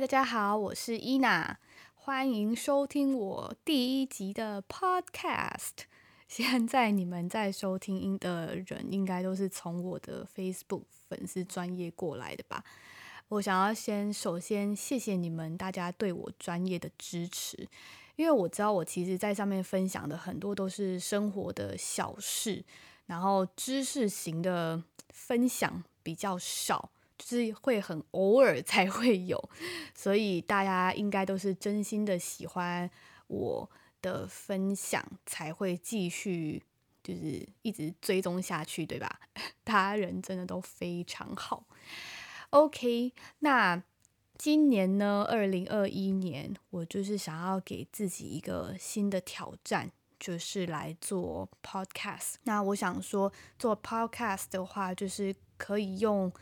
大家好，我是伊娜，欢迎收听我第一集的 Podcast。现在你们在收听音的人，应该都是从我的 Facebook 粉丝专业过来的吧？我想要先首先谢谢你们大家对我专业的支持，因为我知道我其实在上面分享的很多都是生活的小事，然后知识型的分享比较少。就是会很偶尔才会有，所以大家应该都是真心的喜欢我的分享，才会继续就是一直追踪下去，对吧？大家人真的都非常好。OK，那今年呢，二零二一年，我就是想要给自己一个新的挑战，就是来做 Podcast。那我想说，做 Podcast 的话，就是可以用。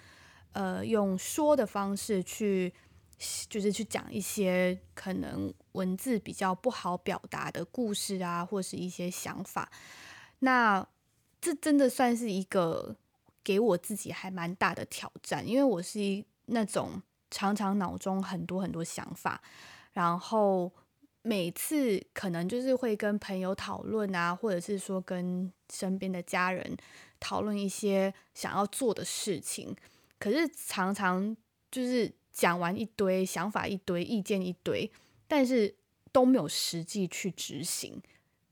呃，用说的方式去，就是去讲一些可能文字比较不好表达的故事啊，或是一些想法。那这真的算是一个给我自己还蛮大的挑战，因为我是一那种常常脑中很多很多想法，然后每次可能就是会跟朋友讨论啊，或者是说跟身边的家人讨论一些想要做的事情。可是常常就是讲完一堆想法，一堆意见，一堆，但是都没有实际去执行，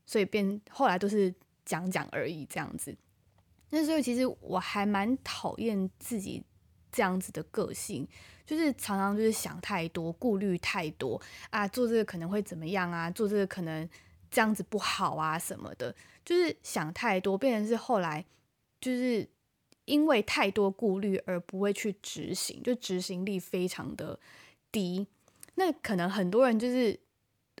所以变后来都是讲讲而已这样子。那所以其实我还蛮讨厌自己这样子的个性，就是常常就是想太多，顾虑太多啊，做这个可能会怎么样啊，做这个可能这样子不好啊什么的，就是想太多，变成是后来就是。因为太多顾虑而不会去执行，就执行力非常的低。那可能很多人就是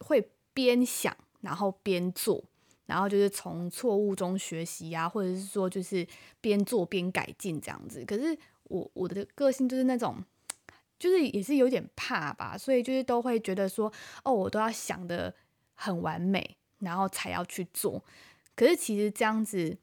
会边想，然后边做，然后就是从错误中学习啊，或者是说就是边做边改进这样子。可是我我的个性就是那种，就是也是有点怕吧，所以就是都会觉得说，哦，我都要想得很完美，然后才要去做。可是其实这样子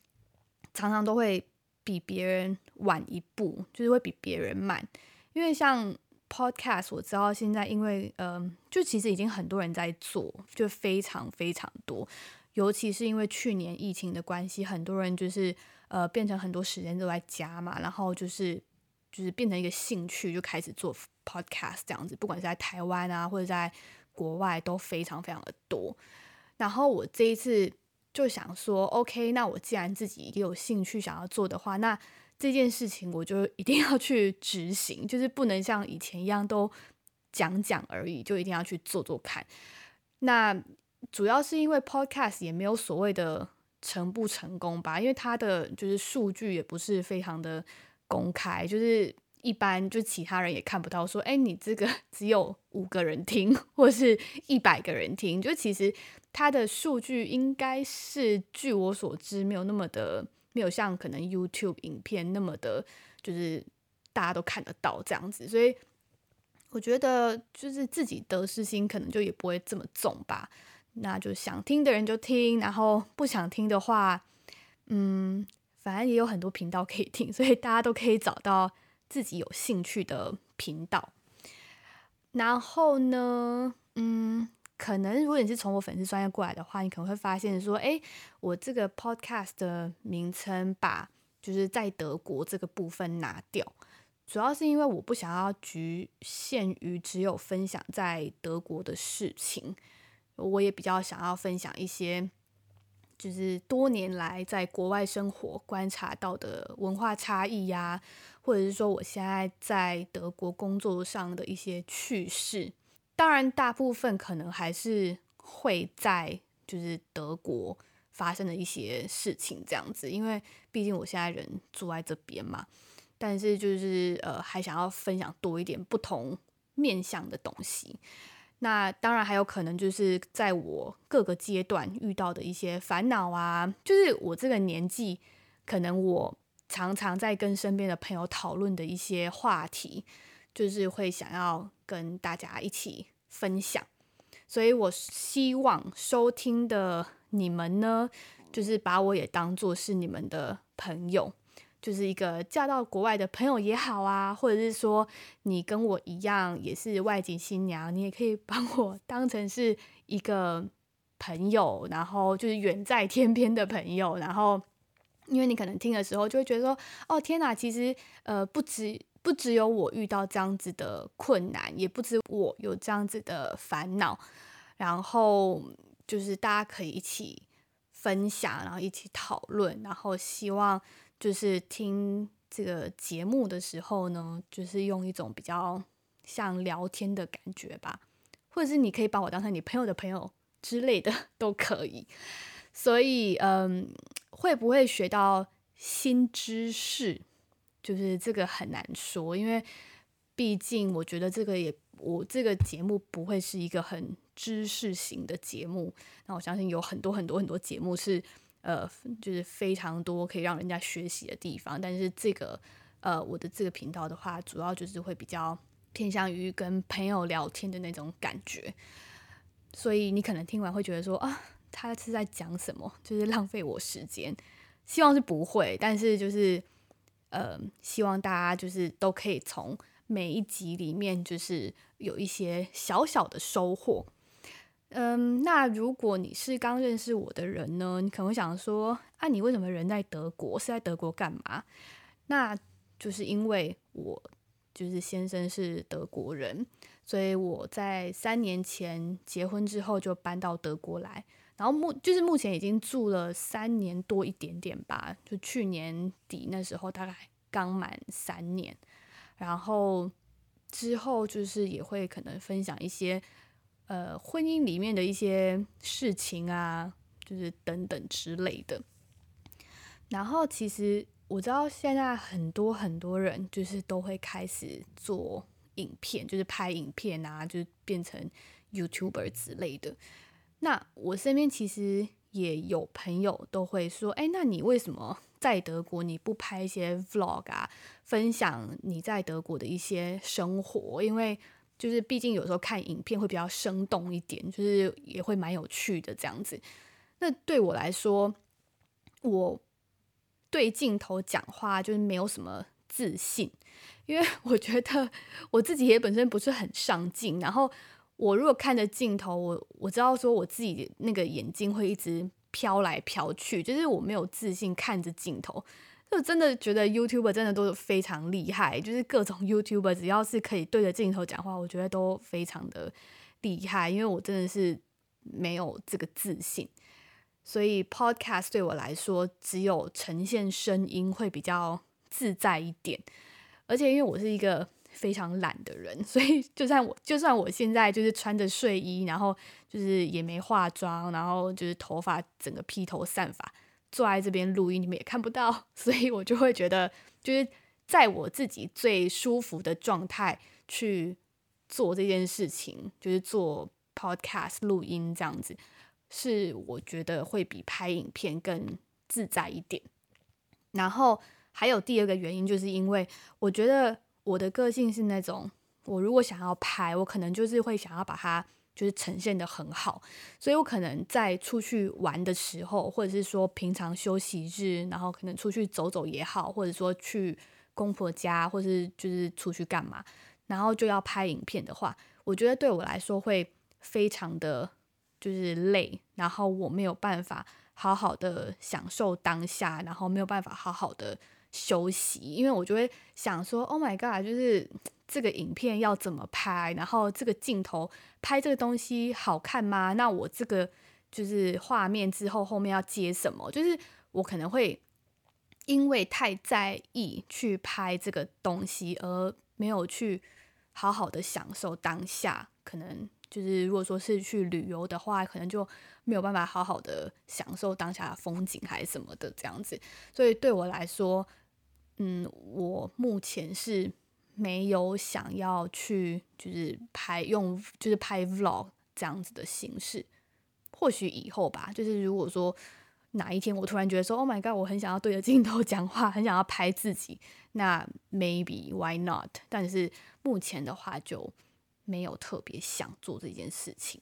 常常都会。比别人晚一步，就是会比别人慢，因为像 Podcast，我知道现在因为嗯、呃，就其实已经很多人在做，就非常非常多，尤其是因为去年疫情的关系，很多人就是呃变成很多时间都在家嘛，然后就是就是变成一个兴趣，就开始做 Podcast 这样子，不管是在台湾啊或者在国外都非常非常的多，然后我这一次。就想说，OK，那我既然自己也有兴趣想要做的话，那这件事情我就一定要去执行，就是不能像以前一样都讲讲而已，就一定要去做做看。那主要是因为 Podcast 也没有所谓的成不成功吧，因为它的就是数据也不是非常的公开，就是。一般就其他人也看不到，说，哎，你这个 只有五个人听，或是一百个人听，就其实它的数据应该是，据我所知，没有那么的，没有像可能 YouTube 影片那么的，就是大家都看得到这样子，所以我觉得就是自己得失心可能就也不会这么重吧。那就想听的人就听，然后不想听的话，嗯，反正也有很多频道可以听，所以大家都可以找到。自己有兴趣的频道，然后呢，嗯，可能如果你是从我粉丝专业过来的话，你可能会发现说，哎，我这个 podcast 的名称把就是在德国这个部分拿掉，主要是因为我不想要局限于只有分享在德国的事情，我也比较想要分享一些。就是多年来在国外生活观察到的文化差异呀，或者是说我现在在德国工作上的一些趣事。当然，大部分可能还是会在就是德国发生的一些事情这样子，因为毕竟我现在人住在这边嘛。但是就是呃，还想要分享多一点不同面向的东西。那当然还有可能就是在我各个阶段遇到的一些烦恼啊，就是我这个年纪，可能我常常在跟身边的朋友讨论的一些话题，就是会想要跟大家一起分享。所以我希望收听的你们呢，就是把我也当做是你们的朋友，就是一个嫁到国外的朋友也好啊，或者是说你跟我一样也是外籍新娘，你也可以把我当成是一个朋友，然后就是远在天边的朋友，然后因为你可能听的时候就会觉得说，哦天哪，其实呃不止不只有我遇到这样子的困难，也不止我有这样子的烦恼，然后就是大家可以一起分享，然后一起讨论，然后希望就是听这个节目的时候呢，就是用一种比较像聊天的感觉吧，或者是你可以把我当成你朋友的朋友。之类的 都可以，所以嗯，会不会学到新知识，就是这个很难说，因为毕竟我觉得这个也，我这个节目不会是一个很知识型的节目。那我相信有很多很多很多节目是呃，就是非常多可以让人家学习的地方，但是这个呃，我的这个频道的话，主要就是会比较偏向于跟朋友聊天的那种感觉。所以你可能听完会觉得说啊，他是在讲什么？就是浪费我时间。希望是不会，但是就是呃，希望大家就是都可以从每一集里面就是有一些小小的收获。嗯，那如果你是刚认识我的人呢，你可能会想说啊，你为什么人在德国？是在德国干嘛？那就是因为我就是先生是德国人。所以我在三年前结婚之后就搬到德国来，然后目就是目前已经住了三年多一点点吧，就去年底那时候大概刚满三年，然后之后就是也会可能分享一些呃婚姻里面的一些事情啊，就是等等之类的。然后其实我知道现在很多很多人就是都会开始做。影片就是拍影片啊，就是变成 YouTuber 之类的。那我身边其实也有朋友都会说：“哎，那你为什么在德国你不拍一些 Vlog 啊，分享你在德国的一些生活？因为就是毕竟有时候看影片会比较生动一点，就是也会蛮有趣的这样子。那对我来说，我对镜头讲话就是没有什么自信。”因为我觉得我自己也本身不是很上镜，然后我如果看着镜头，我我知道说我自己那个眼睛会一直飘来飘去，就是我没有自信看着镜头，就真的觉得 YouTuber 真的都是非常厉害，就是各种 YouTuber 只要是可以对着镜头讲话，我觉得都非常的厉害，因为我真的是没有这个自信，所以 Podcast 对我来说，只有呈现声音会比较自在一点。而且因为我是一个非常懒的人，所以就算我就算我现在就是穿着睡衣，然后就是也没化妆，然后就是头发整个披头散发坐在这边录音，你们也看不到，所以我就会觉得就是在我自己最舒服的状态去做这件事情，就是做 podcast 录音这样子，是我觉得会比拍影片更自在一点，然后。还有第二个原因，就是因为我觉得我的个性是那种，我如果想要拍，我可能就是会想要把它就是呈现得很好，所以我可能在出去玩的时候，或者是说平常休息日，然后可能出去走走也好，或者说去公婆家，或者是就是出去干嘛，然后就要拍影片的话，我觉得对我来说会非常的就是累，然后我没有办法好好的享受当下，然后没有办法好好的。休息，因为我就会想说，Oh my god，就是这个影片要怎么拍，然后这个镜头拍这个东西好看吗？那我这个就是画面之后后面要接什么？就是我可能会因为太在意去拍这个东西，而没有去好好的享受当下。可能就是如果说是去旅游的话，可能就没有办法好好的享受当下的风景还是什么的这样子。所以对我来说，嗯，我目前是没有想要去，就是拍用，就是拍 vlog 这样子的形式。或许以后吧，就是如果说哪一天我突然觉得说，Oh my god，我很想要对着镜头讲话，很想要拍自己，那 maybe why not？但是目前的话就没有特别想做这件事情。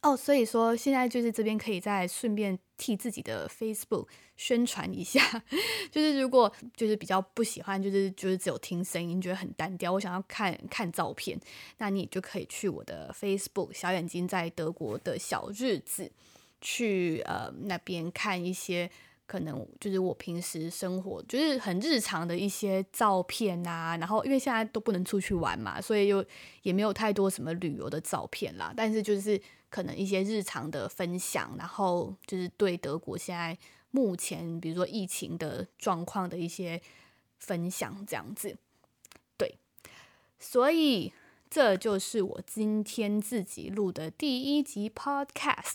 哦，所以说现在就是这边可以再顺便替自己的 Facebook 宣传一下，就是如果就是比较不喜欢，就是就是只有听声音，觉得很单调，我想要看看照片，那你就可以去我的 Facebook 小眼睛在德国的小日子，去呃那边看一些可能就是我平时生活就是很日常的一些照片啊，然后因为现在都不能出去玩嘛，所以又也没有太多什么旅游的照片啦，但是就是。可能一些日常的分享，然后就是对德国现在目前，比如说疫情的状况的一些分享，这样子。对，所以这就是我今天自己录的第一集 Podcast。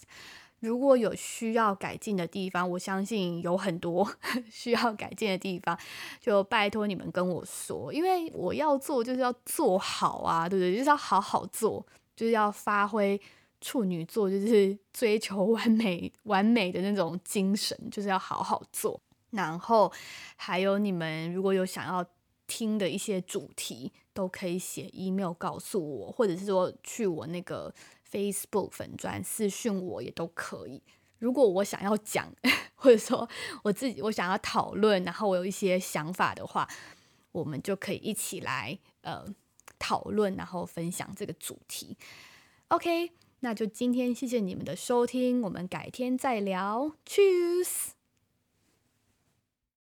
如果有需要改进的地方，我相信有很多 需要改进的地方，就拜托你们跟我说，因为我要做就是要做好啊，对不对？就是要好好做，就是要发挥。处女座就是 追求完美、完美的那种精神，就是要好好做。然后还有你们如果有想要听的一些主题，都可以写 email 告诉我，或者是说去我那个 Facebook 粉专私讯我也都可以。如果我想要讲，或者说我自己我想要讨论，然后我有一些想法的话，我们就可以一起来呃讨论，然后分享这个主题。OK。那就今天谢谢你们的收听，我们改天再聊，Cheers。